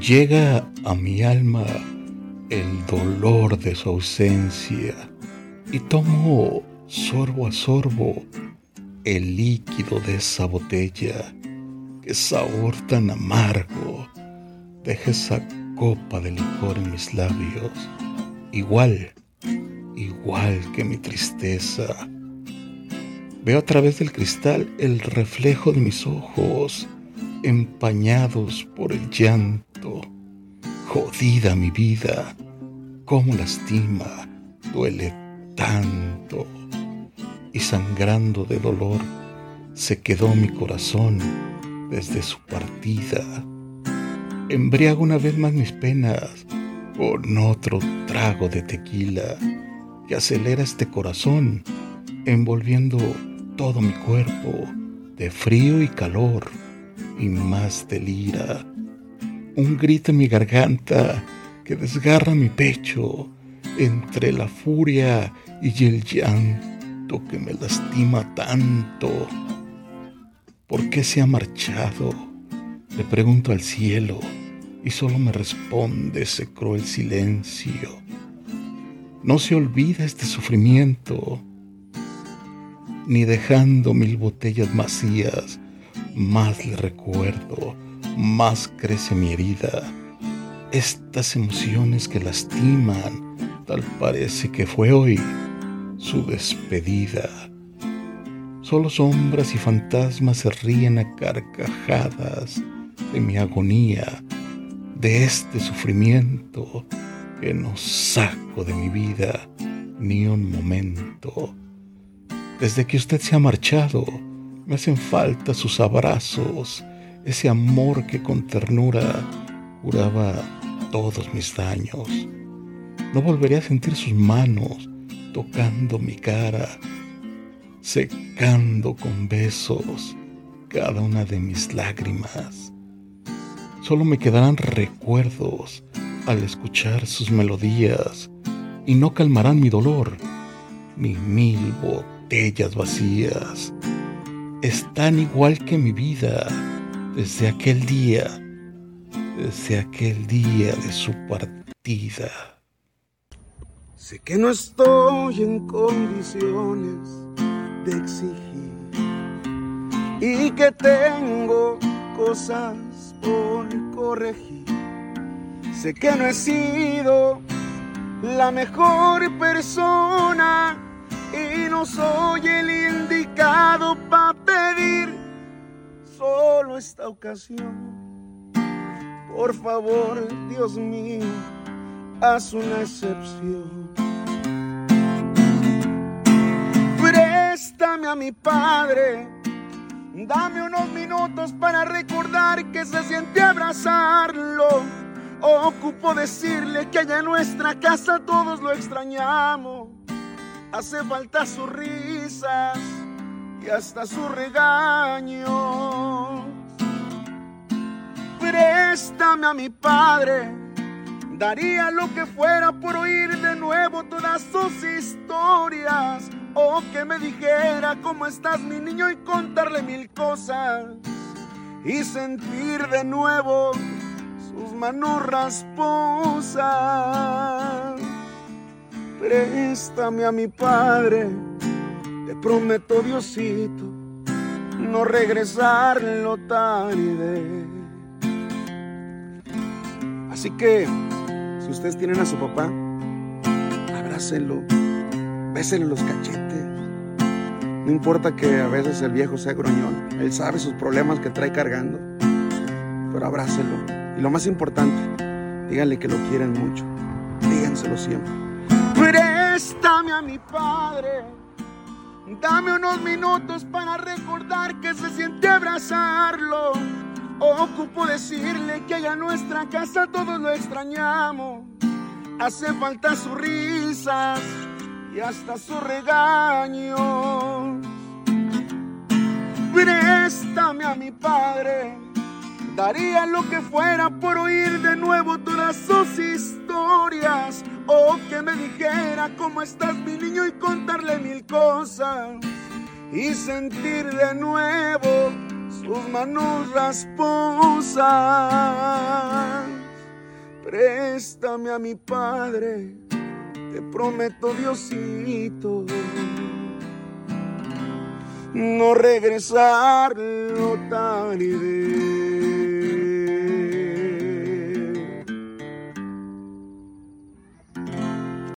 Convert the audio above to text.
Llega a mi alma el dolor de su ausencia y tomo sorbo a sorbo el líquido de esa botella. Qué sabor tan amargo deja esa copa de licor en mis labios, igual, igual que mi tristeza. Veo a través del cristal el reflejo de mis ojos, empañados por el llanto. Jodida mi vida, cómo lastima, duele tanto. Y sangrando de dolor, se quedó mi corazón desde su partida. Embriago una vez más mis penas con otro trago de tequila que acelera este corazón, envolviendo todo mi cuerpo de frío y calor y más de lira. Un grito en mi garganta que desgarra mi pecho entre la furia y el llanto que me lastima tanto. ¿Por qué se ha marchado? Le pregunto al cielo y solo me responde ese cruel silencio. No se olvida este sufrimiento ni dejando mil botellas vacías, más le recuerdo, más crece mi herida. Estas emociones que lastiman, tal parece que fue hoy su despedida. Solo sombras y fantasmas se ríen a carcajadas de mi agonía, de este sufrimiento que no saco de mi vida ni un momento. Desde que usted se ha marchado, me hacen falta sus abrazos, ese amor que con ternura curaba todos mis daños. No volveré a sentir sus manos tocando mi cara, secando con besos cada una de mis lágrimas. Solo me quedarán recuerdos al escuchar sus melodías y no calmarán mi dolor, ni mil botellas vacías están igual que mi vida desde aquel día, desde aquel día de su partida. Sé que no estoy en condiciones de exigir y que tengo cosas por corregir. Sé que no he sido la mejor persona y no soy el indicado para pedir solo esta ocasión. Por favor, Dios mío, haz una excepción. Préstame a mi padre, dame unos minutos para recordar que se siente abrazarlo. Ocupo decirle que allá en nuestra casa todos lo extrañamos hace falta sus risas y hasta su regaño. Préstame a mi padre, daría lo que fuera por oír de nuevo todas sus historias. O que me dijera cómo estás mi niño y contarle mil cosas. Y sentir de nuevo sus manos rasposas. Préstame a mi padre, te prometo Diosito, no regresarlo tarde. Así que, si ustedes tienen a su papá, abrácenlo, bésenle los cachetes. No importa que a veces el viejo sea gruñón, él sabe sus problemas que trae cargando, pero abrácelo. Y lo más importante, díganle que lo quieren mucho, díganselo siempre. Préstame a mi padre. Dame unos minutos para recordar que se siente abrazarlo. Ocupo decirle que allá en nuestra casa todos lo extrañamos. Hace falta sus risas y hasta su regaño. Préstame a mi padre. Daría lo que fuera por oír de nuevo todas sus historias o que me dijera cómo estás mi niño y contarle mil cosas y sentir de nuevo sus manos rasposas. préstame a mi padre, te prometo Diosito, no regresarlo tan idea.